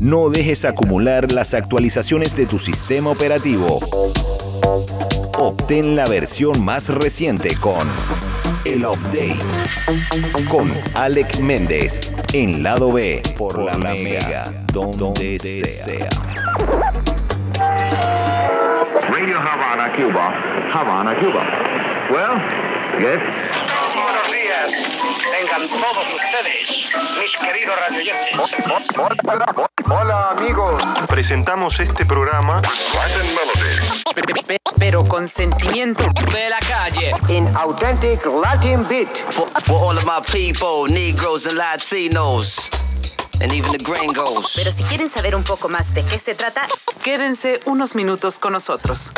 No dejes acumular las actualizaciones de tu sistema operativo. Obtén la versión más reciente con El Update. Con Alec Méndez en lado B por, la, Mega, donde, sea. Radio Havana, Cuba. Havana, Cuba. Well, yes. Buenos días, tengan todos ustedes, mis queridos radioyentes. Hola, amigos. Presentamos este programa pero con sentimiento de la calle. in authentic Latin beat. for, for all of my people, Negroes and Latinos, and even the gringos. Pero si quieren saber un poco más de qué se trata, Quédense unos minutos con nosotros.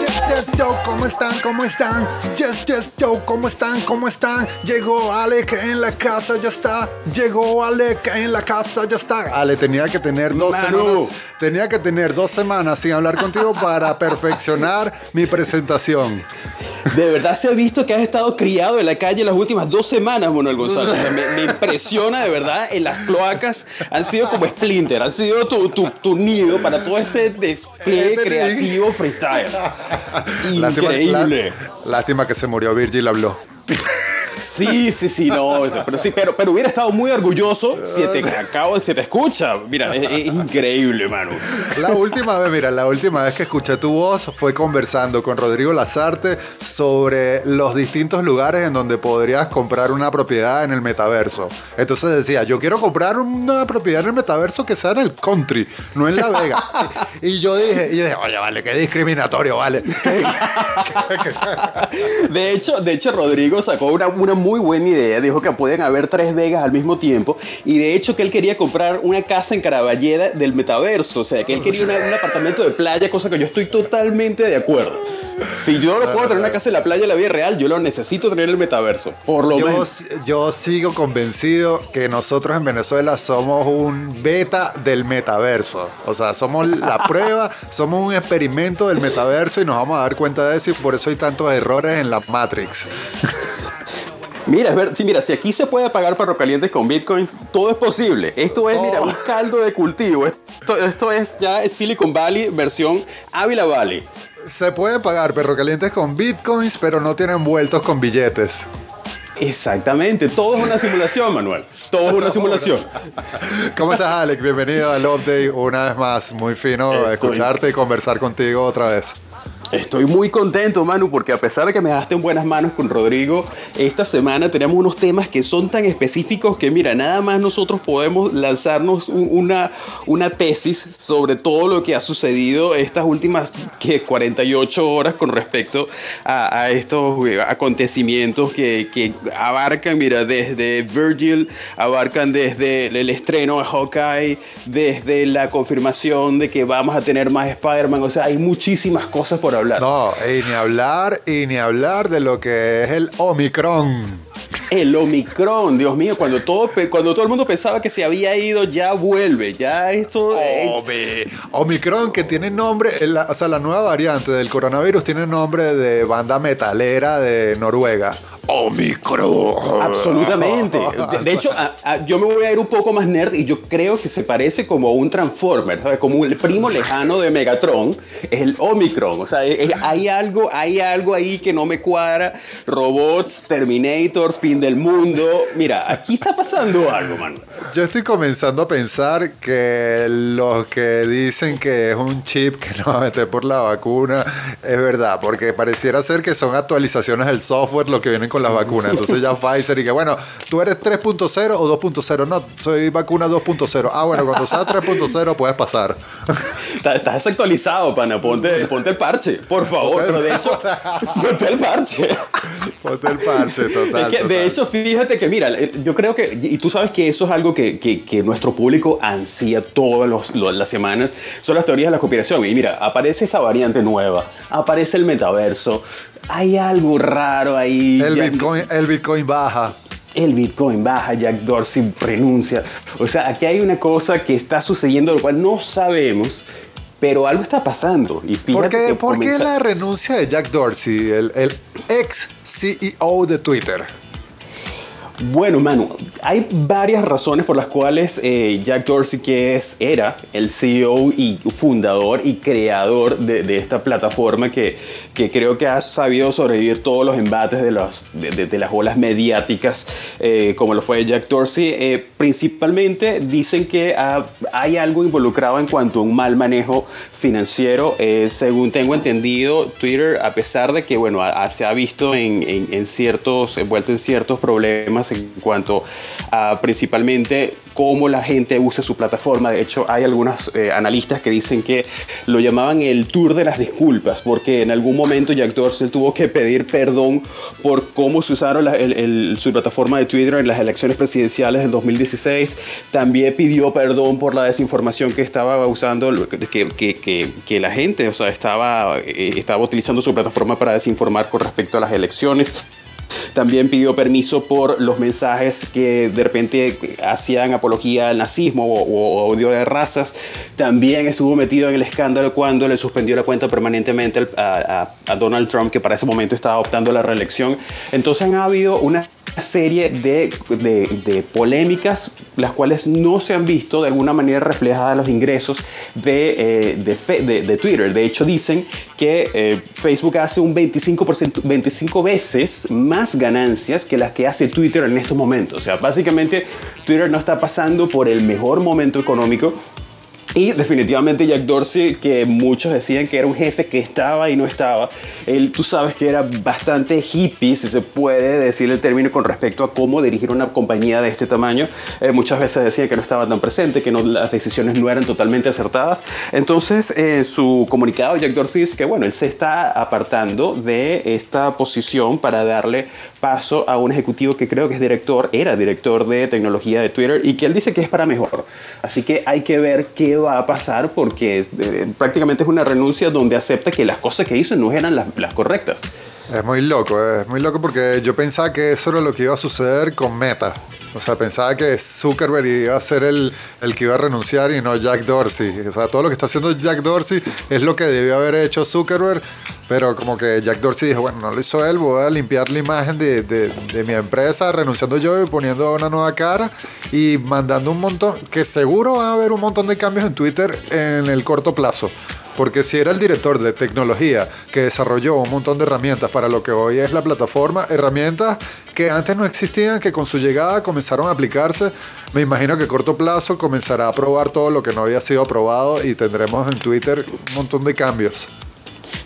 Yes, yes, Joe, ¿cómo están? ¿Cómo están? Yes, yes, Joe, ¿cómo están? ¿Cómo están? Llegó Alec en la casa, ya está. Llegó Alec en la casa, ya está. Ale, tenía que tener dos semanas. Tenía que tener dos semanas sin hablar contigo para perfeccionar mi presentación. De verdad se ha visto que has estado criado en la calle las últimas dos semanas, Manuel González. O sea, me, me impresiona de verdad. En las cloacas han sido como Splinter, han sido tu, tu, tu nido para todo este despliegue Este creativo freestyle. Lástima- Increíble. lá- lástima que se murió Virgil habló. Sí, sí, sí, no, pero sí, pero, pero hubiera estado muy orgulloso si te acabo, si te escucha. Mira, es, es increíble, mano. La última vez, mira, la última vez que escuché tu voz fue conversando con Rodrigo Lazarte sobre los distintos lugares en donde podrías comprar una propiedad en el metaverso. Entonces decía, yo quiero comprar una propiedad en el metaverso que sea en el country, no en La Vega. y yo dije, y yo dije, oye, vale, qué discriminatorio, vale. De hecho, de hecho, Rodrigo sacó una, una muy buena idea. Dijo que pueden haber tres Vegas al mismo tiempo. Y de hecho, que él quería comprar una casa en Caraballeda del metaverso. O sea, que él quería una- un apartamento de playa, cosa que yo estoy totalmente de acuerdo. Si yo no puedo tener una casa en la playa en la vida real, yo lo necesito tener en el metaverso. Por lo Yo, menos. yo sigo convencido que nosotros en Venezuela somos un beta del metaverso. O sea, somos la prueba, somos un experimento del metaverso y nos vamos a dar cuenta de eso y por eso hay tantos errores en la Matrix. Mira, ver, sí, mira, si aquí se puede pagar perro calientes con bitcoins, todo es posible. Esto es, mira, Oh. un caldo de cultivo. Esto, esto es ya Silicon Valley versión Ávila Valley. Se puede pagar perro calientes con bitcoins, pero no tienen vueltos con billetes. Exactamente, todo es una simulación, Manuel. Todo es una simulación. ¿Cómo estás, Alex? Bienvenido al update una vez más. Muy fino Estoy- escucharte y conversar contigo otra vez. Estoy muy contento, Manu, porque a pesar de que me dejaste en buenas manos con Rodrigo, esta semana tenemos unos temas que son tan específicos que, mira, nada más nosotros podemos lanzarnos un- una, una tesis sobre todo lo que ha sucedido estas últimas que 48 horas con respecto a, a estos eh, acontecimientos que, que abarcan, mira, desde Virgil, abarcan desde el estreno de Hawkeye, desde la confirmación de que vamos a tener más Spider-Man, o sea, hay muchísimas cosas por hablar. No, y ni hablar, y ni hablar de lo que es el Omicron. El Omicron, Dios mío, cuando todo, cuando todo el mundo pensaba que se había ido, ya vuelve, ya esto... eh, Ome- Omicron, que tiene nombre, la- o sea, la nueva variante del coronavirus tiene nombre de banda metalera de Noruega. Omicron. Absolutamente. De, de hecho, a- a- yo me voy a ir un poco más nerd y yo creo que se parece como un Transformer, ¿sabes? Como el primo lejano de Megatron, es el Omicron. O sea, es- es- hay, algo, hay algo ahí que no me cuadra. Robots, Terminator, fin del mundo. Mira, aquí está pasando algo, mano. Yo estoy comenzando a pensar que los que dicen que es un chip que no va a meter por la vacuna es verdad, porque pareciera ser que son actualizaciones del software lo que vienen con las vacunas. Entonces ya Pfizer y que bueno, tú eres 3.0 o 2.0. No, soy vacuna 2.0. Ah, bueno, cuando sea 3.0 puedes pasar. Estás, desactualizado, pana. Ponte, ponte el parche, por favor. Pero de hecho, ponte el parche. Ponte el parche, total. Es que, total. de hecho, fíjate que, mira, eh, yo creo que, y tú sabes que eso es algo que, que- que nuestro público ansía todas los- las semanas, son las teorías de la conspiración. Y mira, aparece esta variante nueva, aparece el metaverso, hay algo raro ahí. el, Bitcoin, el Bitcoin baja. el Bitcoin baja, Jack Dorsey renuncia. O sea, aquí hay una cosa que está sucediendo, lo cual no sabemos, pero algo está pasando. Y fíjate ¿Por qué, que por qué la renuncia de Jack Dorsey, el, el ex CEO de Twitter? Bueno, Manu, hay varias razones por las cuales eh, Jack Dorsey, que es, era el CEO y fundador y creador de, esta plataforma que, que, creo que ha sabido sobrevivir todos los embates de, de, las olas mediáticas, eh, como lo fue Jack Dorsey, eh, principalmente dicen que hay algo involucrado en cuanto a un mal manejo financiero. según tengo entendido, Twitter, a pesar de que bueno, se ha visto en, en, en ciertos, envuelto en ciertos problemas, en cuanto a principalmente cómo la gente usa su plataforma. De hecho, hay algunos eh, analistas que dicen que lo llamaban el tour de las disculpas, porque en algún momento Jack Dorsey tuvo que pedir perdón por cómo se usaron su plataforma de Twitter en las elecciones presidenciales del 2016. También pidió perdón por la desinformación que estaba usando, que, que, que, la gente o sea, estaba, eh, estaba utilizando su plataforma para desinformar con respecto a las elecciones. También pidió permiso por los mensajes que de repente hacían apología al nazismo o, odio de razas. También estuvo metido en el escándalo cuando le suspendió la cuenta permanentemente a, a Donald Trump, que para ese momento estaba optando la reelección. Entonces han habido una serie de, de, polémicas, las cuales no se han visto de alguna manera reflejadas en los ingresos de, eh, de, Twitter. De hecho, dicen que eh, Facebook hace un 25%, 25 veces más ganancias que las que hace Twitter en estos momentos. O sea, básicamente Twitter no está pasando por el mejor momento económico definitivamente Jack Dorsey, que muchos decían que era un jefe que estaba y no estaba, él tú sabes que era bastante hippie, si se puede decir el término con respecto a cómo dirigir una compañía de este tamaño. Eh, muchas veces decía que no estaba tan presente, que no, las decisiones no eran totalmente acertadas. Entonces, en su comunicado, Jack Dorsey dice que bueno, él se está apartando de esta posición para darle paso a un ejecutivo que creo que es director, era director de tecnología de Twitter y que él dice que es para mejor. Así que hay que ver qué va a pasar porque eh, prácticamente es una renuncia donde acepta que las cosas que hizo no eran las correctas. Es muy loco, es muy loco porque yo pensaba que eso era lo que iba a suceder con Meta. O sea, pensaba que Zuckerberg iba a ser el, el, que iba a renunciar y no Jack Dorsey. O sea, todo lo que está haciendo Jack Dorsey es lo que debió haber hecho Zuckerberg, pero como que Jack Dorsey dijo, bueno, no lo hizo él, voy a limpiar la imagen de, de, de mi empresa, renunciando yo y poniendo una nueva cara y mandando un montón, que seguro va a haber un montón de cambios en Twitter en el corto plazo. Porque si era el director de tecnología que desarrolló un montón de herramientas para lo que hoy es la plataforma, herramientas que antes no existían, que con su llegada comenzaron a aplicarse, me imagino que a corto plazo comenzará a probar todo lo que no había sido aprobado y tendremos en Twitter un montón de cambios.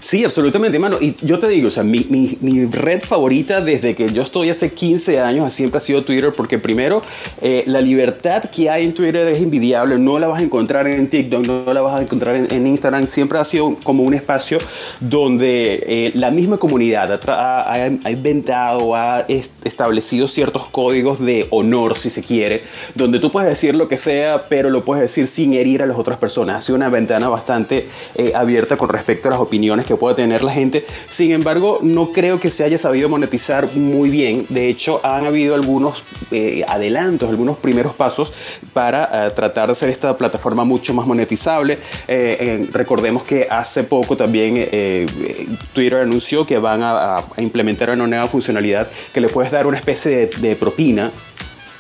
Sí, absolutamente, hermano. Y yo te digo, o sea, mi, mi, mi, red favorita desde que yo estoy hace 15 años siempre ha sido Twitter, porque primero, eh, la libertad que hay en Twitter es invidiable. No la vas a encontrar en TikTok, no la vas a encontrar en, Instagram. Siempre ha sido como un espacio donde eh, la misma comunidad ha, ha, inventado, ha establecido ciertos códigos de honor, si se quiere, donde tú puedes decir lo que sea, pero lo puedes decir sin herir a las otras personas. Ha sido una ventana bastante eh, abierta con respecto a las opiniones que puede tener la gente. Sin embargo, no creo que se haya sabido monetizar muy bien. De hecho, han habido algunos eh, adelantos, algunos primeros pasos para eh, tratar de hacer esta plataforma mucho más monetizable. Eh, recordemos que hace poco también Twitter anunció que van a, implementar una nueva funcionalidad que le puedes dar una especie de propina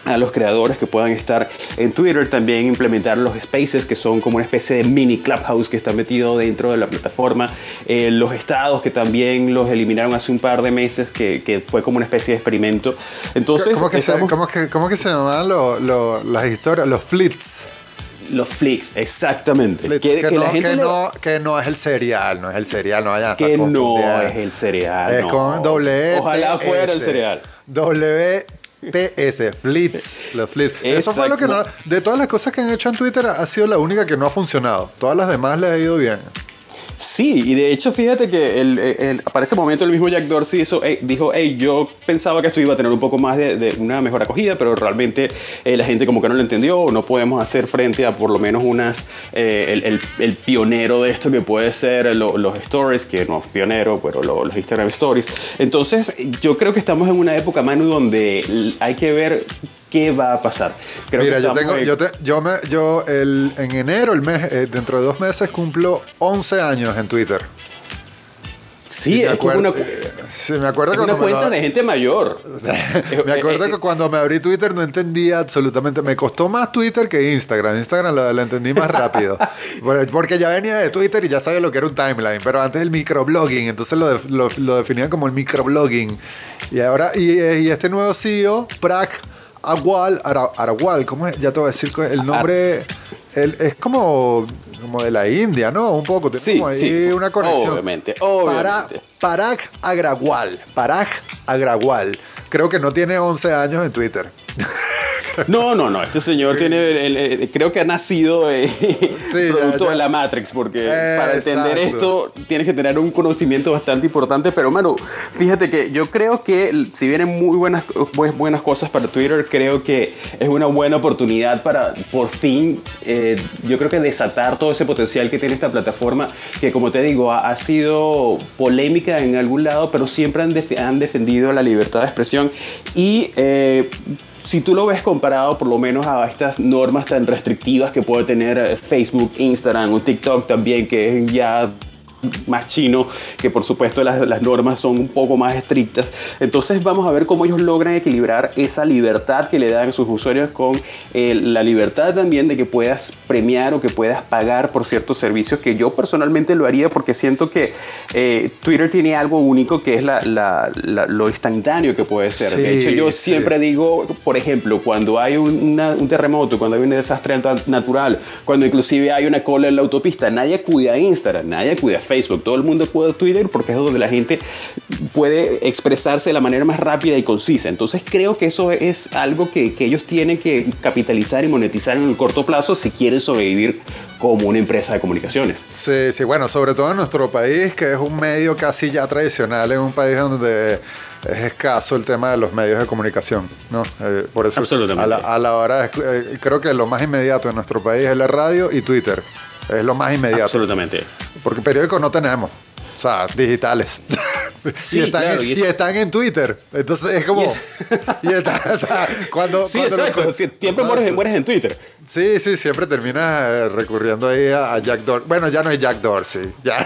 a los creadores que puedan estar en Twitter, también implementar los spaces que son como una especie de mini clubhouse que está metido dentro de la plataforma, eh, los estados que también los eliminaron hace un par de meses, que, que fue como una especie de experimento. Entonces, ¿cómo que, se, ¿cómo que, cómo que se llamaban las historias? Los flits. Los flicks, exactamente. Que, no, que, no, que, no, es el cereal, no es el cereal, no vaya Que no es el cereal. Es con doble Ojalá fuera el cereal. W PS, Flits, los Flits. Eso fue lo que no. De todas las cosas que han hecho en Twitter, ha sido la única que no ha funcionado. Todas las demás le ha ido bien. Sí, y de hecho, fíjate que el, para ese momento el mismo Jack Dorsey dijo, hey, yo pensaba que esto iba a tener un poco más de, una mejor acogida, pero realmente eh, la gente como que no lo entendió, no podemos hacer frente a por lo menos unas, eh, el, pionero de esto que puede ser los stories, que no es pionero, pero los Instagram stories. Entonces, yo creo que estamos en una época, Manu, donde hay que ver qué va a pasar. Mira, yo tengo, yo, yo, me, yo el, en enero, el mes, eh, dentro de dos meses, cumplo 11 años en Twitter. Sí, me es como acuerdo, una, sí, me acuerdo es una cuando me lo- cuenta de gente mayor. me acuerdo que cuando me abrí Twitter no entendía absolutamente. Me costó más Twitter que Instagram. Instagram lo, lo entendí más rápido. Por- Porque ya venía de Twitter y ya sabía lo que era un timeline. Pero antes el microblogging. Entonces lo, lo, lo definían como el microblogging. Y ahora, y, y este nuevo CEO, Prak Agual, Ara- Arawal, ¿cómo es? Ya te voy a decir el nombre. el- es como, como de la India, ¿no? Un poco. Tiene Sí, ahí sí. una conexión. Obviamente, Para, obviamente. Parag Agrawal. Parag Agrawal. Creo que no tiene 11 años en Twitter. No, no, no. Este señor tiene, el- el- creo que ha nacido eh, producto ya. de la Matrix, porque para entender Exacto. esto tienes que tener un conocimiento bastante importante. Pero, mano, fíjate que yo creo que si vienen muy buenas, bu- buenas cosas para Twitter, creo que es una buena oportunidad para por fin, eh, yo creo que desatar todo ese potencial que tiene esta plataforma, que como te digo, ha, ha sido polémica en algún lado, pero siempre han, def- han defendido la libertad de expresión y eh, si tú lo ves comparado por lo menos a estas normas tan restrictivas que puede tener eh, Facebook, Instagram o TikTok también, que ya más chino, que por supuesto las, las normas son un poco más estrictas. Entonces vamos a ver cómo ellos logran equilibrar esa libertad que le dan a sus usuarios con eh, la libertad también de que puedas premiar o que puedas pagar por ciertos servicios, que yo personalmente lo haría porque siento que eh, Twitter tiene algo único que es la- la- la- lo instantáneo que puede ser. de hecho, yo sí. siempre digo, por ejemplo, cuando hay un, una- un terremoto, cuando hay un desastre nat- natural, cuando inclusive hay una cola en la autopista, nadie cuida Instagram, nadie cuida Facebook, todo el mundo cuida Twitter porque es donde la gente puede expresarse de la manera más rápida y concisa. Entonces creo que eso es algo que, que ellos tienen que capitalizar y monetizar en el corto plazo si quieren sobrevivir como una empresa de comunicaciones. Sí, sí, bueno, sobre todo en nuestro país, que es un medio casi ya tradicional, en un país donde es escaso el tema de los medios de comunicación, ¿no? Eh, por eso Absolutamente. A la, a la hora, de eh, creo que lo más inmediato en nuestro país es la radio y Twitter. Es lo más inmediato. Absolutamente. Porque periódicos no tenemos. O sea, digitales. Sí, y, están claro, en, y y están en Twitter. Entonces es como. y o sea, cuando, Sí, cuando lo- exacto. Sí, Siempre mueres, mueres en Twitter. Sí, sí, siempre terminas eh, recurriendo ahí a, Jack Dorsey. Bueno, ya no es Jack Dorsey. Ya,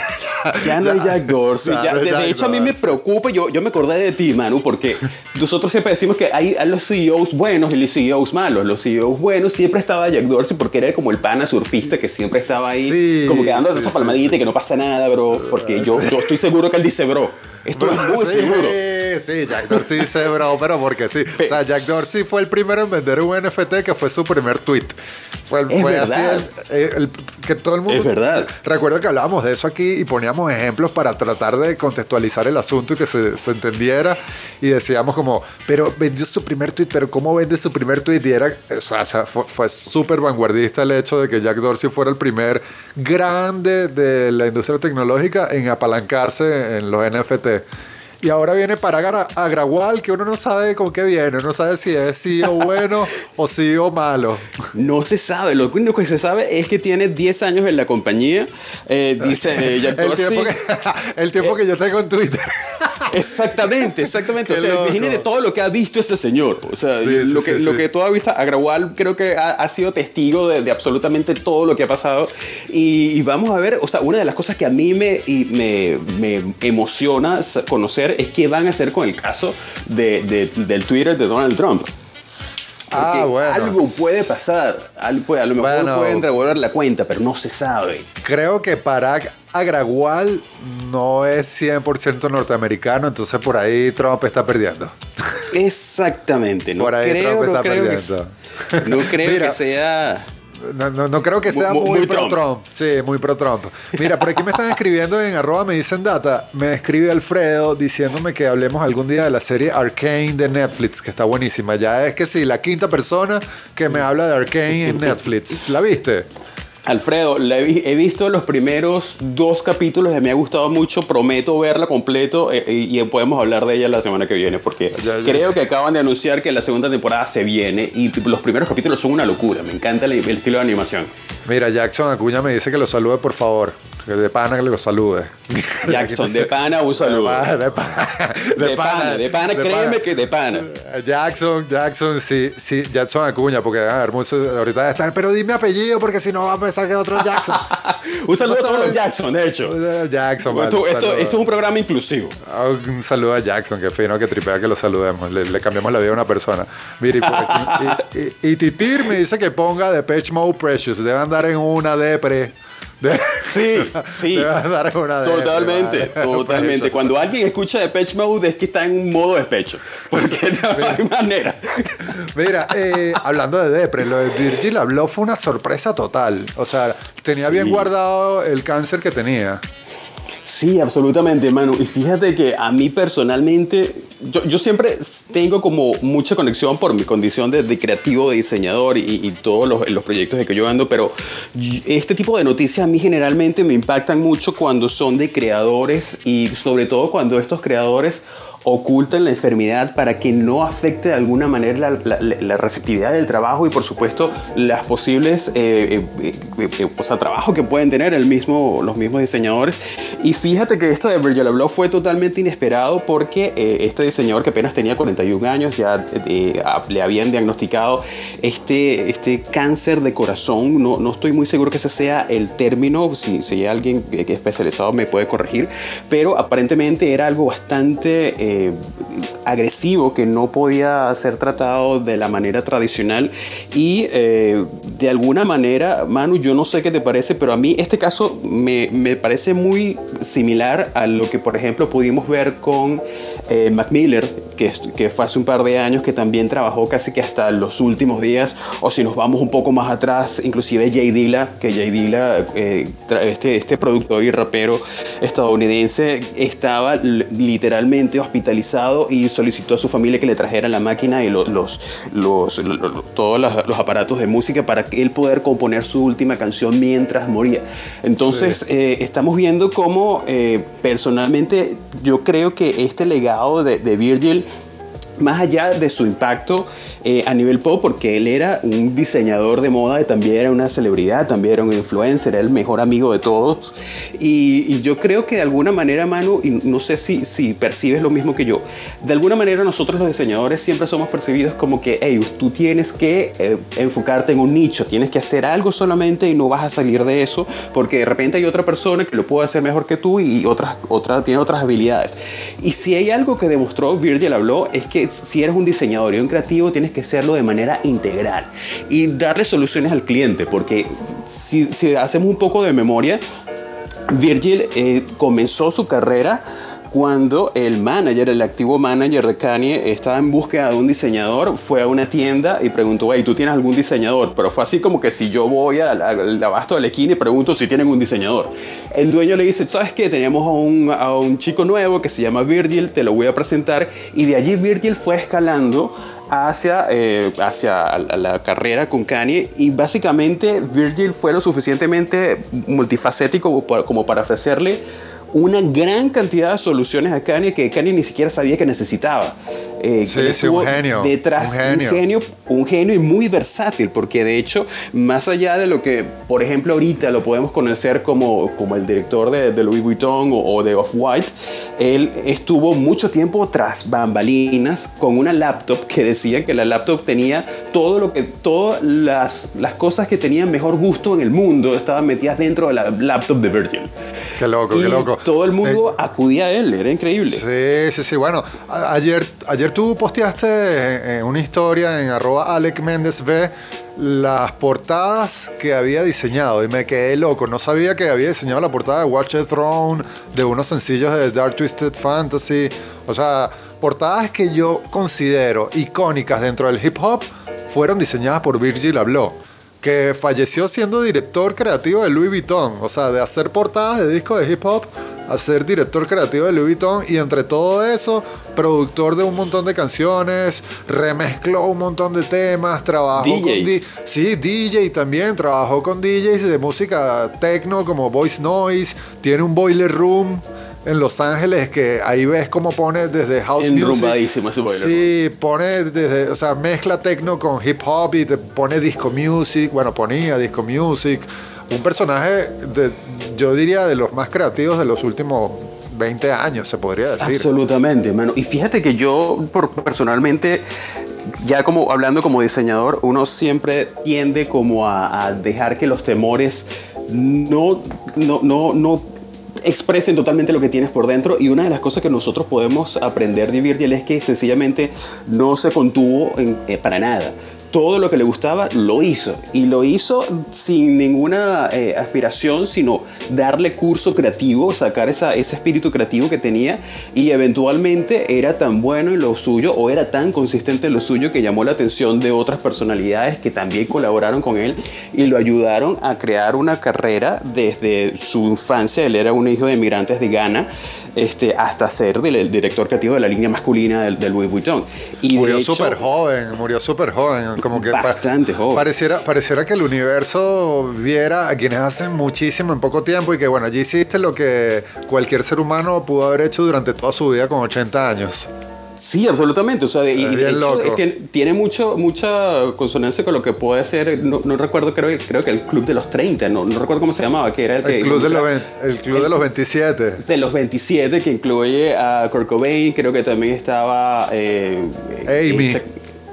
Ya no Jack Dorsey. ya no es de, de Jack hecho, a mí me Dorsey. preocupa. Yo, yo me acordé de ti, Manu, porque nosotros siempre decimos que hay, hay los CEOs buenos y los CEOs malos. Los CEOs buenos siempre estaba Jack Dorsey porque era como el pana surfista que siempre estaba ahí, Sí, como que dando sí, esa sí, palmadita y que no pasa nada, bro. Porque yo, yo estoy seguro que él dice, bro. Esto es muy sí, seguro. Sí, Jack Dorsey dice bro, pero porque sí. O sea, Jack Dorsey fue el primero en vender un NFT que fue su primer tweet. Fue, Es fue verdad. así el, el- el- que todo el mundo. Es verdad. Recuerdo que hablábamos de eso aquí y poníamos ejemplos para tratar de contextualizar el asunto y que se, se entendiera. Y decíamos como, pero vendió su primer tweet, pero ¿cómo vende su primer tweet? Y era, o sea, fue, fue súper vanguardista el hecho de que Jack Dorsey fuera el primer grande de la industria tecnológica en apalancarse en los NFT. Y ahora viene para Agra- Agrawal, que uno no sabe con qué viene, no sabe si es CEO bueno o CEO malo. No se sabe. Lo único que se sabe es que tiene 10 años en la compañía. Eh, dice eh, Jack El Dorsey. tiempo, que, el tiempo que yo tengo en Twitter. Exactamente, exactamente. O Qué sea, loco. imagínate todo lo que ha visto ese señor. O sea, Sí, sí, lo, que, sí, lo sí. que tú has visto, Agrawal creo que ha, ha sido testigo de, de absolutamente todo lo que ha pasado. Y, y vamos a ver, o sea, una de las cosas que a mí me, y me, me emociona sa- es qué van a hacer con el caso de, de- del Twitter de Donald Trump. Ah, bueno. Algo puede pasar. Algo puede- a lo mejor Bueno. pueden revolver la cuenta, pero no se sabe. Creo que Parag Agrawal no es 100% norteamericano, entonces por ahí Trump está perdiendo. Exactamente. No Por ahí creo, Trump no está creo que, perdiendo. no creo Mira. que sea. No, no, no creo que sea Muy- muy, muy pro Trump. Trump. Sí, muy pro Trump. Mira, por aquí me están escribiendo en arroba me dicen data. Me escribe Alfredo diciéndome que hablemos algún día de la serie Arcane de Netflix, que está buenísima. Ya es que sí, la quinta persona que me habla de Arcane en Netflix. ¿La viste? Alfredo, he, vi- he visto los primeros dos capítulos y me ha gustado mucho. Prometo verla completo eh, y, y podemos hablar de ella la semana que viene porque Ya, ya. creo que acaban de anunciar que la segunda temporada se viene y los primeros capítulos son una locura. Me encanta el, el estilo de animación. Mira, Jackson Acuña me dice que lo salude, por favor. Que de pana que lo salude. Jackson, de pana, un saludo. De pana, De pana, de pana, créeme que de pana. Jackson, Jackson, sí, sí, Jackson Acuña, porque a ver, muchos ahorita debe estar, pero dime apellido porque si no va a pensar que es otro Jackson. un saludo a todos los Jackson, de hecho. Jackson, vale, Esto, esto- es un programa inclusivo. Ah, Un saludo a Jackson, que fino que tripea que lo saludemos. Le, le cambiamos la vida a una persona. Mire, y, aquí- y, y- y Titir me dice que ponga de Pitch Mode Precious. Debe andar en una depre. De- Sí, sí. Totalmente, totalmente. Cuando alguien escucha Depeche Mode es que está en un modo despecho. Porque no hay manera. Mira, eh, hablando de depre, lo de Virgil habló fue una sorpresa total. O sea, tenía Sí. bien guardado el cáncer que tenía. Sí, absolutamente, hermano. Y fíjate que a mí personalmente, yo, siempre tengo como mucha conexión por mi condición de, creativo, de diseñador y, todos los, proyectos de que yo ando, pero este tipo de noticias a mí generalmente me impactan mucho cuando son de creadores y sobre todo cuando estos creadores ocultan la enfermedad para que no afecte de alguna manera la, la- la receptividad del trabajo y por supuesto las posibles eh, eh, eh, eh, o sea, trabajo que pueden tener el mismo, los mismos diseñadores. Y fíjate que esto de Virgil Abloh fue totalmente inesperado porque eh, este diseñador que apenas tenía 41 años ya eh, le habían diagnosticado este, este cáncer de corazón. No, no estoy muy seguro que ese sea el término. Si, si hay alguien especializado me puede corregir. Pero aparentemente era algo bastante agresivo que no podía ser tratado de la manera tradicional. Y eh, de alguna manera, Manu, yo no sé qué te parece, pero a mí este caso me, me parece muy similar a lo que por ejemplo pudimos ver con eh, que, que fue hace un par de años, que también trabajó casi que hasta los últimos días, o si nos vamos un poco más atrás, inclusive Jay Dilla, que Jay Dilla, eh, este, este productor y rapero estadounidense, estaba literalmente hospitalizado y solicitó a su familia que le trajera la máquina y lo- los, los, lo- lo- todos los, los aparatos de música para que él poder componer su última canción mientras moría. Entonces, eh, estamos viendo cómo eh, personalmente yo creo que este legado de, de Virgil más allá de su impacto eh, a nivel pop, porque él era un diseñador de moda y también era una celebridad, también era un influencer, era el mejor amigo de todos. Y, y yo creo que de alguna manera, Manu, y no sé si, si percibes lo mismo que yo, de alguna manera nosotros los diseñadores siempre somos percibidos como que, hey, tú tienes que eh, enfocarte en un nicho, tienes que hacer algo solamente y no vas a salir de eso, porque de repente hay otra persona que lo puede hacer mejor que tú y otra, otra tiene otras habilidades. Y si hay algo que demostró Virgil habló es que si eres un diseñador y un creativo tienes que hacerlo de manera integral y darle soluciones al cliente, porque si, si hacemos un poco de memoria, Virgil eh, comenzó su carrera cuando el manager, el activo manager de Kanye, estaba en búsqueda de un diseñador, fue a una tienda y preguntó, hey, ¿tú tienes algún diseñador? Pero fue así como que si yo voy al, abasto de la esquina y pregunto si tienen un diseñador. El dueño le dice, ¿sabes qué? Tenemos a un, a un chico nuevo que se llama Virgil, te lo voy a presentar. Y de allí Virgil fue escalando hacia, eh, hacia la, carrera con Kanye y básicamente Virgil fue lo suficientemente multifacético como para ofrecerle una gran cantidad de soluciones a Kanye que Kanye ni siquiera sabía que necesitaba. Eh, Sí, que sí, un genio, Detrás, un genio. un genio, un genio y muy versátil, porque de hecho, más allá de lo que, por ejemplo, ahorita lo podemos conocer como, como el director de, de Louis Vuitton o, o de Off-White, él estuvo mucho tiempo tras bambalinas con una laptop que decía que la laptop tenía todo lo que, todas las, las cosas que tenían mejor gusto en el mundo estaban metidas dentro de la laptop de Virgil. Qué loco, y qué loco. todo el mundo Eh, acudía a él, era increíble. Sí, sí, sí. Bueno, ayer, ayer tú posteaste en- en una historia en arroba Alec Méndez B las portadas que había diseñado y me quedé loco. No sabía que había diseñado la portada de Watch the Throne, de unos sencillos de Dark Twisted Fantasy. O sea, portadas que yo considero icónicas dentro del hip hop fueron diseñadas por Virgil Abloh que falleció siendo director creativo de Louis Vuitton. O sea, de hacer portadas de discos de hip hop a ser director creativo de Louis Vuitton. Y entre todo eso, productor de un montón de canciones, remezcló un montón de temas, trabajó DJ. con... di- sí, DJ también, trabajó con DJs de música techno como Voice Noise, tiene un boiler room. En Los Ángeles, que ahí ves cómo pone desde house music. Enrumbadísimo ese boiler Sí, pone desde, o sea, mezcla techno con hip hop y te pone disco music, bueno, ponía disco music. Un personaje, de, yo diría, de los más creativos de los últimos 20 años, se podría decir. Absolutamente, mano. Y fíjate que yo por, personalmente, ya como hablando como diseñador, uno siempre tiende como a, a dejar que los temores no, no, no, no expresen totalmente lo que tienes por dentro y una de las cosas que nosotros podemos aprender de Virgil es que sencillamente no se contuvo eh, para nada. Todo lo que le gustaba lo hizo y lo hizo sin ninguna eh, aspiración, sino darle curso creativo, sacar ese espíritu creativo que tenía y eventualmente era tan bueno en lo suyo o era tan consistente en lo suyo que llamó la atención de otras personalidades que también colaboraron con él y lo ayudaron a crear una carrera desde su infancia. Él era un hijo de inmigrantes de Ghana este, hasta ser el director creativo de la línea masculina del, del Louis Vuitton. Y de murió súper joven, murió súper joven. Como que pa- Bastante joven. Pareciera, pareciera que el universo viera a quienes hacen muchísimo en poco tiempo y que, bueno, allí hiciste lo que cualquier ser humano pudo haber hecho durante toda su vida con 80 años. Sí, absolutamente. O sea, y, de hecho, eh, tiene, tiene mucho, mucha consonancia con lo que puede ser, no, no recuerdo, creo, creo que el Club de los 30, no, no recuerdo cómo se llamaba, que era el, que... El club, de los, el club de los 27. de los 27, que incluye a Kurt Cobain, creo que también estaba... eh, Amy. esta-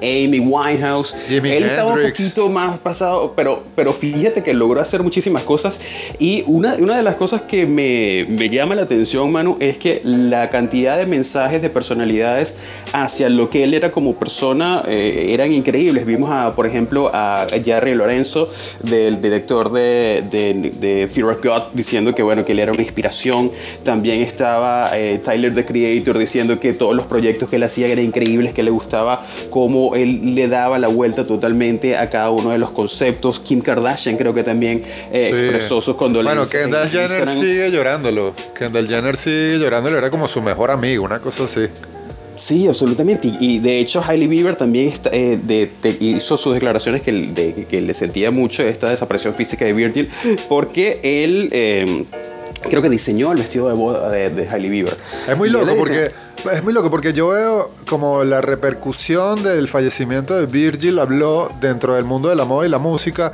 Amy Winehouse. Jimi Él estaba un Hendrix. poquito más pasado, pero, pero fíjate que logró hacer muchísimas cosas. Y una, una de las cosas que me, me llama la atención, Manu, es que la cantidad de mensajes de personalidades hacia lo que él era como persona eh, eran increíbles. Vimos, a, por ejemplo, a Jerry Lorenzo, del director de, de, de Fear of God, diciendo que, bueno, que él era una inspiración. También estaba eh, Tyler, the Creator, diciendo que todos los proyectos que él hacía eran increíbles, que le gustaba cómo él le daba la vuelta totalmente a cada uno de los conceptos. Kim Kardashian creo que también eh, Sí. expresó sus Bueno, condolencias. en Kendall Jenner Instagram. sigue llorándolo. Kendall Jenner sigue llorándolo, era como su mejor amigo, una cosa así. Sí, absolutamente. Y, de hecho, Hailey Bieber también está, eh, de- de- hizo sus declaraciones que, de- que le sentía mucho esta desaparición física de Virgil, porque él eh, creo que diseñó el vestido de boda de, Hailey Bieber. Es muy loco porque es muy loco porque yo veo como la repercusión del fallecimiento de Virgil habló dentro del mundo de la moda y la música.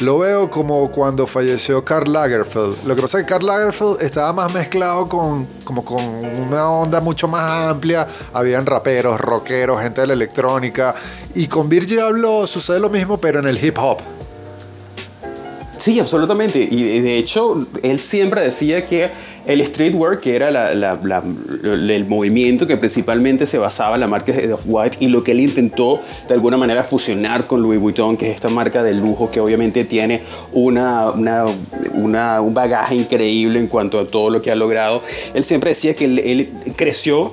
Lo veo como cuando falleció Karl Lagerfeld. Lo que pasa es que Karl Lagerfeld estaba más mezclado con, como con una onda mucho más amplia. Habían raperos, rockeros, gente de la electrónica. Y con Virgil habló, sucede lo mismo, pero en el hip hop. Sí, absolutamente. Y de hecho, él siempre decía que el streetwear, que era el movimiento que principalmente se basaba en la marca de Off-White y lo que él intentó de alguna manera fusionar con Louis Vuitton, que es esta marca de lujo que obviamente tiene una, un bagaje increíble en cuanto a todo lo que ha logrado. Él siempre decía que él, creció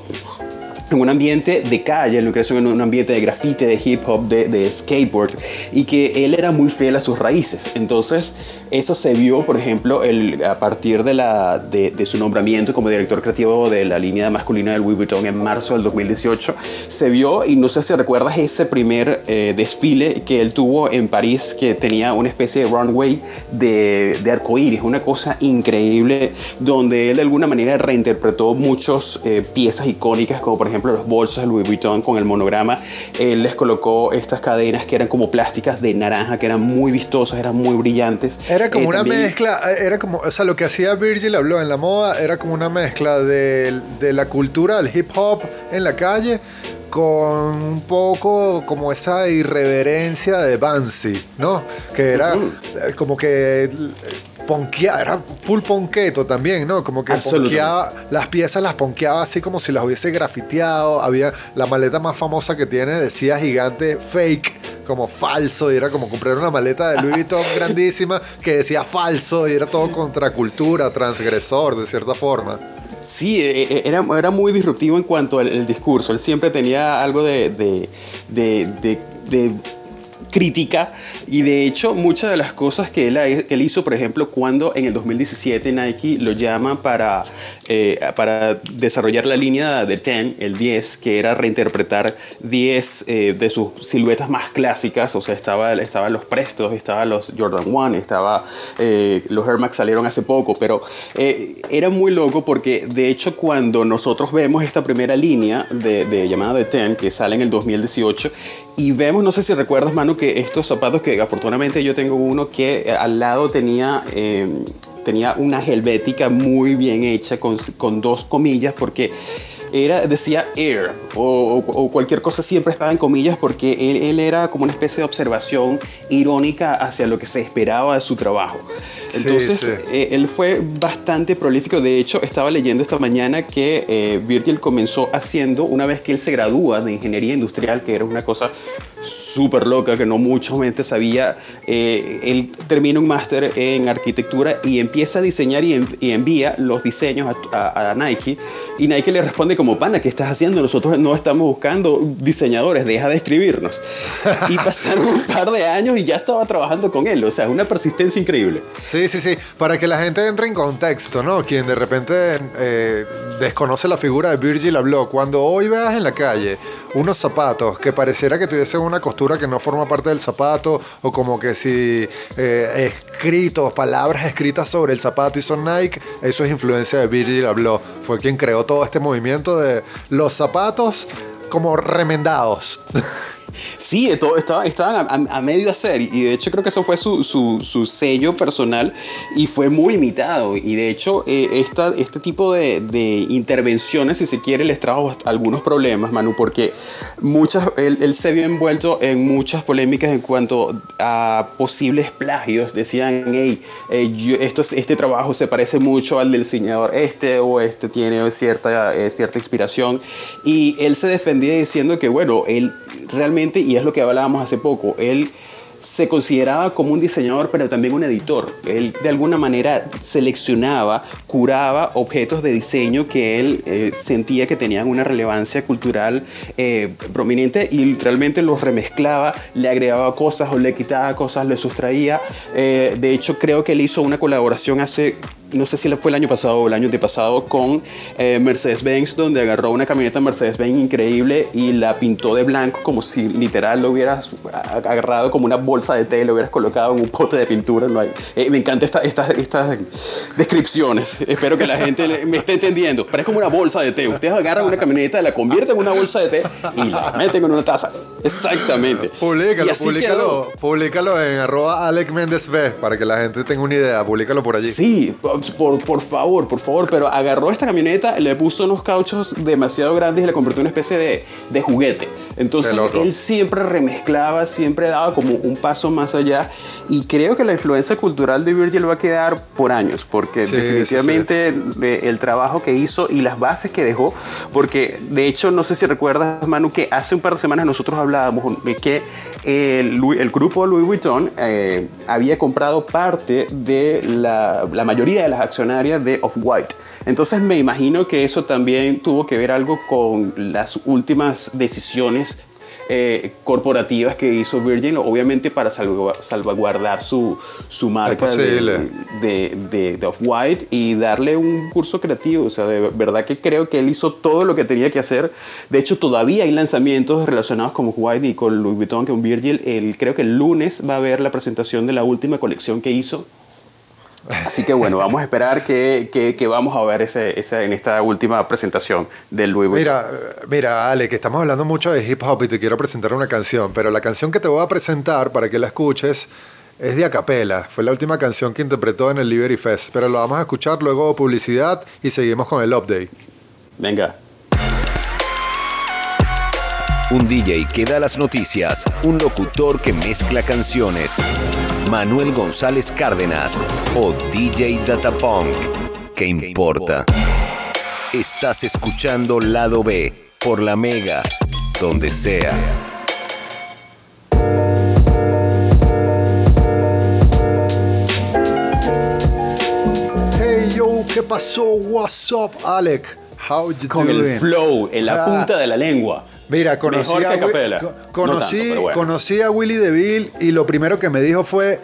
en un ambiente de calle, en un ambiente de grafite, de hip hop, de skateboard, y que él era muy fiel a sus raíces. Entonces, eso se vio, por ejemplo, el- a partir de, la, de, de su nombramiento como director creativo de la línea masculina del Louis Vuitton en marzo del 2018. Se vio, y no sé si recuerdas ese primer eh, desfile que él tuvo en París, que tenía una especie de runway de, de arcoíris, una cosa increíble, donde él de alguna manera reinterpretó muchas piezas icónicas, como por ejemplo los bolsos de Louis Vuitton con el monograma. Él les colocó estas cadenas que eran como plásticas de naranja, que eran muy vistosas, eran muy brillantes. Era como Eh, una también- mezcla, eh, era como, o sea, lo que hacía Virgil habló en la moda era como una mezcla de, de la cultura del hip hop en la calle con un poco como esa irreverencia de Banksy, ¿no? Que era como que eh, ponquea, era full ponqueto también, ¿no? Como que ponqueaba, las piezas las ponqueaba así como si las hubiese grafiteado. Había la maleta más famosa que tiene, decía gigante fake, como falso, y era como comprar una maleta de Louis Vuitton grandísima que decía falso, y era todo contracultura, transgresor, de cierta forma. Sí, e- e- era, era muy disruptivo en cuanto al el discurso. Él siempre tenía algo de, de, de- de crítica y de hecho muchas de las cosas que él, hizo, por ejemplo, cuando en el 2017 Nike lo llama para, eh, para desarrollar la línea de 10, el 10, que era reinterpretar 10 eh, de sus siluetas más clásicas, o sea, estaba, estaban los Prestos, estaban los Jordan 1, estaba, eh, los Air Max salieron hace poco, pero era muy loco porque de hecho cuando nosotros vemos esta primera línea de, de llamada de 10, que sale en el 2018, y vemos, no sé si recuerdas, Manu, que estos zapatos, que afortunadamente yo tengo uno que eh, al lado tenía, eh, tenía una helvética muy bien hecha con, con dos comillas, porque era, decía air o, cualquier cosa siempre estaba en comillas porque él, era como una especie de observación irónica hacia lo que se esperaba de su trabajo. Entonces, eh, él fue bastante prolífico. De hecho, estaba leyendo esta mañana que eh, Virgil comenzó haciendo, una vez que él se gradúa de ingeniería industrial, que era una cosa súper loca que no mucha gente sabía, eh, él termina un máster en arquitectura y empieza a diseñar y, envía los diseños a, a Nike. Y Nike le responde como, pana, ¿qué estás haciendo? Nosotros no estamos buscando diseñadores, deja de escribirnos. Y pasaron un par de años y ya estaba trabajando con él, o sea, una persistencia increíble. Sí, sí, sí, para que la gente entre en contexto, ¿no? Quien de repente eh, desconoce la figura de Virgil Abloh, cuando hoy veas en la calle unos zapatos que pareciera que tuviesen una costura que no forma parte del zapato, o como que si eh, escritos, palabras escritas sobre el zapato y son Nike, eso es influencia de Virgil Abloh. Fue quien creó todo este movimiento de los zapatos como remendados. Sí, todo, estaban, estaban a, medio hacer y de hecho creo que eso fue su, su, sello personal y fue muy imitado y de hecho eh, esta, este tipo de, de, intervenciones, si se quiere, les trajo algunos problemas, Manu, porque muchas, él, se vio envuelto en muchas polémicas en cuanto a posibles plagios. Decían, hey, eh, esto, este trabajo se parece mucho al del diseñador este o este tiene cierta, eh, cierta inspiración y él se defendía diciendo que, bueno, él realmente y es lo que hablábamos hace poco, él se consideraba como un diseñador, pero también un editor. Él de alguna manera seleccionaba, curaba objetos de diseño que él eh, sentía que tenían una relevancia cultural eh, prominente y realmente los remezclaba, le agregaba cosas o le quitaba cosas, le sustraía. Eh, de hecho, creo que él hizo una colaboración hace no sé si fue el año pasado o el año antepasado, con eh, Mercedes-Benz, donde agarró una camioneta Mercedes-Benz increíble y la pintó de blanco como si literal lo hubieras agarrado como una bolsa de té, lo hubieras colocado en un pote de pintura. No hay, eh, me encantan estas estas descripciones. Espero que la gente me esté entendiendo. Pero es como una bolsa de té. Ustedes agarran una camioneta, la convierten en una bolsa de té y la meten en una taza. Exactamente. Públicalo, públicalo en arroba Alex Méndez para que la gente tenga una idea. Públicalo por allí. Sí, por, por favor, por favor, pero agarró esta camioneta, le puso unos cauchos demasiado grandes y le convirtió en una especie de, de juguete. Entonces él siempre remezclaba, siempre daba como un paso más allá. Y creo que la influencia cultural de Virgil va a quedar por años, porque definitivamente el trabajo que hizo y las bases que dejó, porque de hecho no sé si recuerdas Manu que hace un par de semanas nosotros hablábamos de que el, el grupo Louis Vuitton eh, había comprado parte de la, la mayoría de las accionarias de Off-White. Entonces me imagino que eso también tuvo que ver algo con las últimas decisiones eh, corporativas que hizo Virgin, obviamente para salvaguardar su, su marca de, de, de, Off-White y darle un curso creativo. O sea, de verdad que creo que él hizo todo lo que tenía que hacer. De hecho, todavía hay lanzamientos relacionados con Off-White y con Louis Vuitton, con Virgil. El, creo que el lunes va a haber la presentación de la última colección que hizo Así que bueno, vamos a esperar que, vamos a ver ese, en esta última presentación del Louis Vuitton. Mira, mira, Ale, que estamos hablando mucho de hip hop y te quiero presentar una canción, pero la canción que te voy a presentar para que la escuches es de Acapela. Fue la última canción que interpretó en el Liberty Fest, pero lo vamos a escuchar luego publicidad y seguimos con el update. Venga. Un DJ que da las noticias, un locutor que mezcla canciones. Manuel González Cárdenas o DJ Datapunk. ¿Qué importa? Estás escuchando Lado B por la Mega, donde sea. Hey yo, ¿qué pasó? What's up, Alec? How you Con el flow en la punta de la lengua. Mira, conocí, Mejor que a, a Wi- capela. co- No conocí, tanto, pero bueno. conocí a Willy DeVille y lo primero que me dijo fue,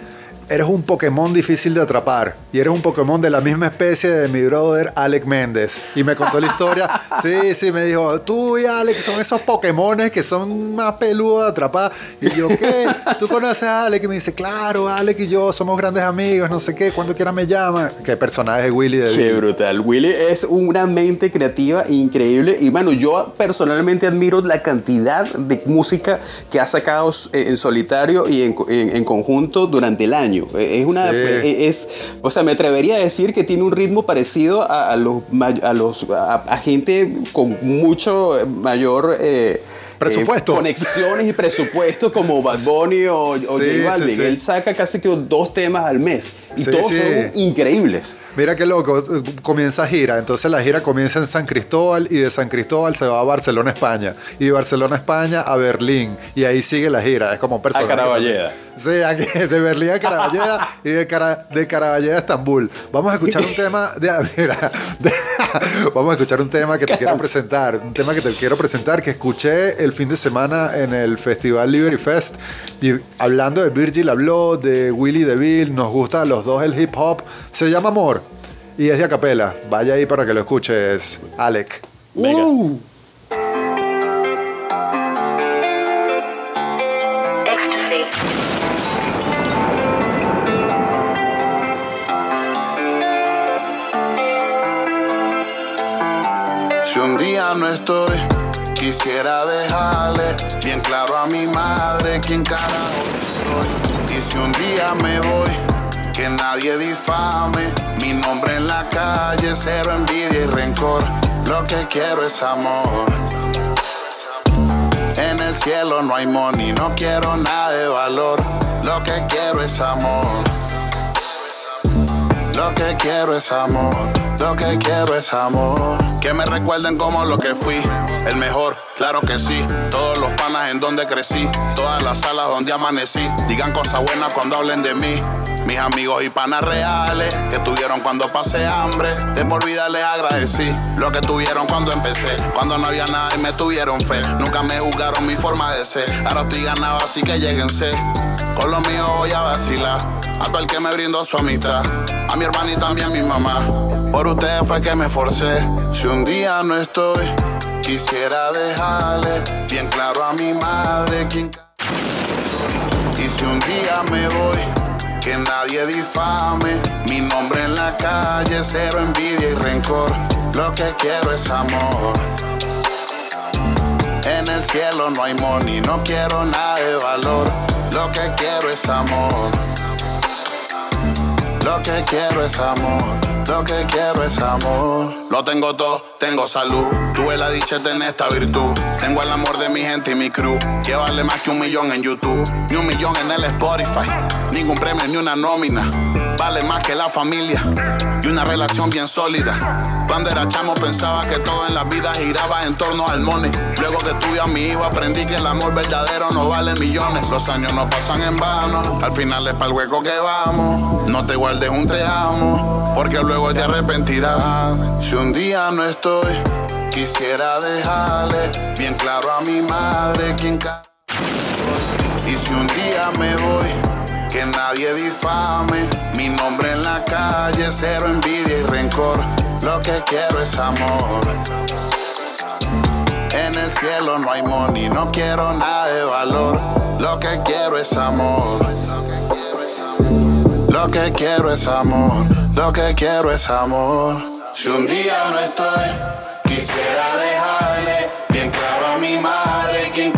eres un Pokémon difícil de atrapar y eres un Pokémon de la misma especie de mi brother Alec Méndez. Y me contó la historia. Sí, sí, me dijo, tú y Alec son esos Pokémones que son más peludos de atrapar. Y yo, ¿qué? ¿Tú conoces a Alec? Y me dice, claro, Alec y yo somos grandes amigos, no sé qué, cuando quiera me llama. ¿Qué personaje Willy Qué DeVille? brutal. Willy es una mente creativa increíble. Y bueno, yo personalmente admiro la cantidad de música que ha sacado eh, en solitario y en, en- en conjunto durante el año. Eh, Es una. Sí. eh, Es, o sea, me atrevería a decir que tiene un ritmo parecido a, a los, a, los a, a gente con mucho mayor. eh, Presupuesto. eh, conexiones y presupuesto como Bad Bunny o, o Sí, J Balvin. sí. Él saca casi que dos temas al mes. Y todos son increíbles. Mira qué loco, eh, comienza gira. Entonces la gira comienza en San Cristóbal y de San Cristóbal se va a Barcelona, España. Y de Barcelona, España a Berlín. Y ahí sigue la gira. Es como un personaje. Caraballeda. Sí, aquí, de Berlín a Caraballeda y de, Cara- de Caraballeda a Estambul. Vamos a escuchar un tema de, mira, de- vamos a escuchar un tema que te quiero presentar, un tema que te quiero presentar que escuché el fin de semana en el Festival Liberty Fest y hablando de Virgil habló de Willy DeVille, nos gusta a los dos el hip hop, se llama Amor y es de acapela. Vaya ahí para que lo escuches, Alec. Venga. Uh. No estoy, quisiera dejarle bien claro a mi madre quién carajo soy. Y si un día me voy, que nadie difame mi nombre en la calle, cero envidia y rencor. Lo que quiero es amor. En el cielo no hay money, no quiero nada de valor. Lo que quiero es amor. Lo que quiero es amor, lo que quiero es amor. Que me recuerden como lo que fui, el mejor, claro que sí. Todos los panas en donde crecí, todas las salas donde amanecí. Digan cosas buenas cuando hablen de mí. Mis amigos y panas reales que tuvieron cuando pasé hambre. De por vida les agradecí lo que tuvieron cuando empecé. Cuando no había nada y me tuvieron fe. Nunca me juzgaron mi forma de ser. Ahora estoy ganado, así que lléguense. Con lo mío voy a vacilar. A todo el que me brindó su amistad. A mi hermana y también a mi mamá. Por ustedes fue que me forcé. Si un día no estoy, quisiera dejarle bien claro a mi madre quién ca- Y si un día me voy, que nadie difame mi nombre en la calle, cero envidia y rencor. Lo que quiero es amor. En el cielo no hay money, no quiero nada de valor. Lo que quiero es amor. Lo que quiero es amor, lo que quiero es amor. Lo tengo todo, tengo salud. Tuve la dicha de esta virtud. Tengo el amor de mi gente y mi crew. Que vale más que un millón en YouTube, ni un millón en el Spotify. Ningún premio ni una nómina. Vale más que la familia y una relación bien sólida. Cuando era chamo pensaba que todo en la vida giraba en torno al money. Luego que tuve a mi hijo aprendí que el amor verdadero no vale millones. Los años no pasan en vano. Al final es para el hueco que vamos. No te guardes un te amo, porque luego te arrepentirás. Si un día no estoy, quisiera dejarle bien claro a mi madre quién y si un día me voy, que nadie difame mi nombre en la calle, cero envidia y rencor. Lo que quiero es amor. En el cielo no hay money, no quiero nada de valor. Lo que quiero es amor. Lo que quiero es amor. Lo que quiero es amor. Si un día no estoy, quisiera dejarle bien claro a mi madre un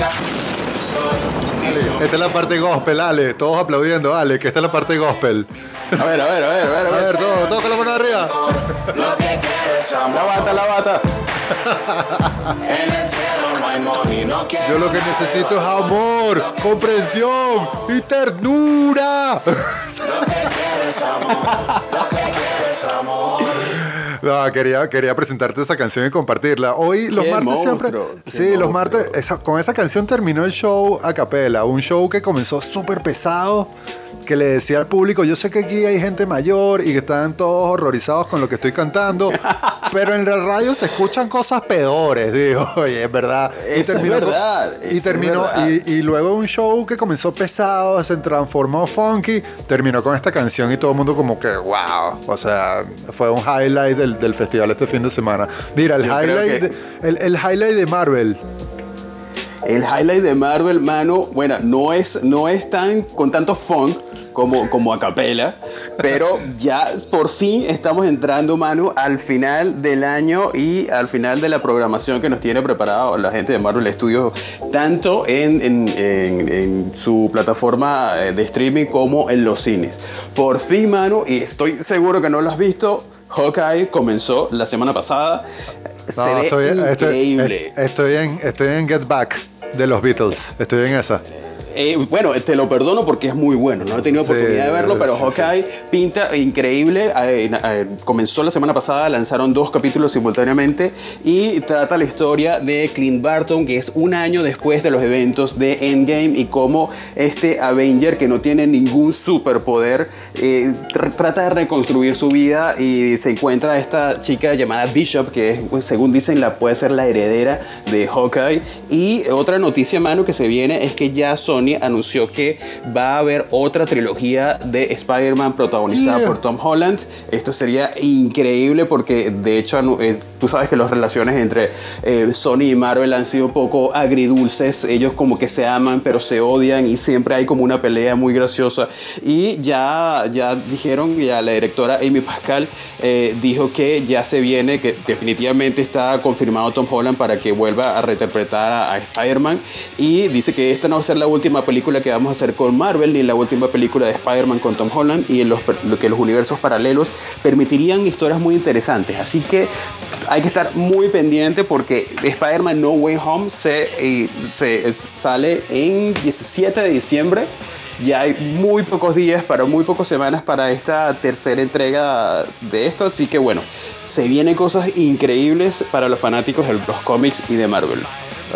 Esta es la parte gospel, Ale. Todos aplaudiendo, Ale, que esta es la parte gospel. A ver, a ver, a ver, a ver. A ver, todos, todos con la mano arriba. Lo que quiero es amor. La bata, la bata. En el cielo no hay money, no quiero Yo lo que necesito es amor, comprensión y ternura. Lo que quiero es amor. Lo que quiero es amor. No, quería, quería presentarte esa canción y compartirla. Hoy los martes siempre. monstruo, Sí, los martes. esa- con esa canción terminó el show a capela. Un show que comenzó súper pesado que le decía al público, yo sé que aquí hay gente mayor y que están todos horrorizados con lo que estoy cantando, pero en la radio se escuchan cosas peores, digo, oye, es verdad. Eso es terminó con- verdad, y eso terminó, es verdad. y, y luego un show que comenzó pesado, se transformó funky, terminó con esta canción y todo el mundo como que, wow, o sea, fue un highlight del, del festival este fin de semana. Mira, el Yo highlight, que- de- el, el highlight de Marvel. El highlight de Marvel, mano, bueno, no es, no es tan con tanto funk como, como a capela, pero ya por fin estamos entrando, mano, al final del año y al final de la programación que nos tiene preparado la gente de Marvel Studios, tanto en, en- en- en su plataforma eh, de streaming como en los cines. Por fin, mano, y estoy seguro que no lo has visto. Hawkeye comenzó la semana pasada. Se No, ve estoy, increíble. est- estoy en, estoy en Get Back de los Beatles. Estoy en esa. Eh, bueno, te lo perdono porque es muy bueno. No he tenido Sí, oportunidad de verlo, pero sí, Hawkeye pinta increíble. Eh, eh, comenzó la semana pasada, lanzaron dos capítulos simultáneamente y trata la historia de Clint Barton, que es un año después de los eventos de Endgame y cómo este Avenger, que no tiene ningún superpoder, eh, tr- trata de reconstruir su vida y se encuentra esta chica llamada Bishop, que es, pues, según dicen la, puede ser la heredera de Hawkeye. Y otra noticia, mano, que se viene es que ya Sony anunció que va a haber otra trilogía de Spider-Man protagonizada Yeah. por Tom Holland. Esto sería increíble porque de hecho es- tú sabes que las relaciones entre eh, Sony y Marvel han sido un poco agridulces. Ellos como que se aman pero se odian y siempre hay como una pelea muy graciosa. Y ya, ya dijeron, ya la directora Amy Pascal eh, dijo que ya se viene, que definitivamente está confirmado Tom Holland para que vuelva a reinterpretar a, a Spider-Man. Y dice que esta no va a ser la última película que vamos a hacer con Marvel, ni la última película de Spider-Man con Tom Holland, y en los, que los universos paralelos permitirían historias muy interesantes. Así que hay que estar muy pendiente porque Spider-Man No Way Home se, eh, se sale en 17 de diciembre. Ya hay muy pocos días, para muy pocas semanas para esta tercera entrega de esto. Así que bueno, se vienen cosas increíbles para los fanáticos de los cómics y de Marvel.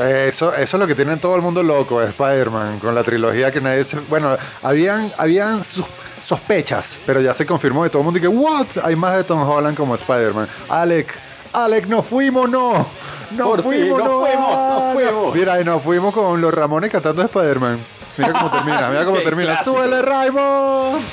Eso, eso es lo que tiene todo el mundo loco, Spider-Man, con la trilogía que nadie se... Bueno, habían, habían sus- sospechas, pero ya se confirmó de todo el mundo y que, ¿what? Hay más de Tom Holland como Spider-Man. Alec, Alec, nos fuimos, no. No Por fuimos, nos no. fuimos, nos no. fuimos. Mira, y nos fuimos con los Ramones cantando Spider-Man. Mira cómo termina, mira cómo termina. clásico. ¡Súbele, Raymond!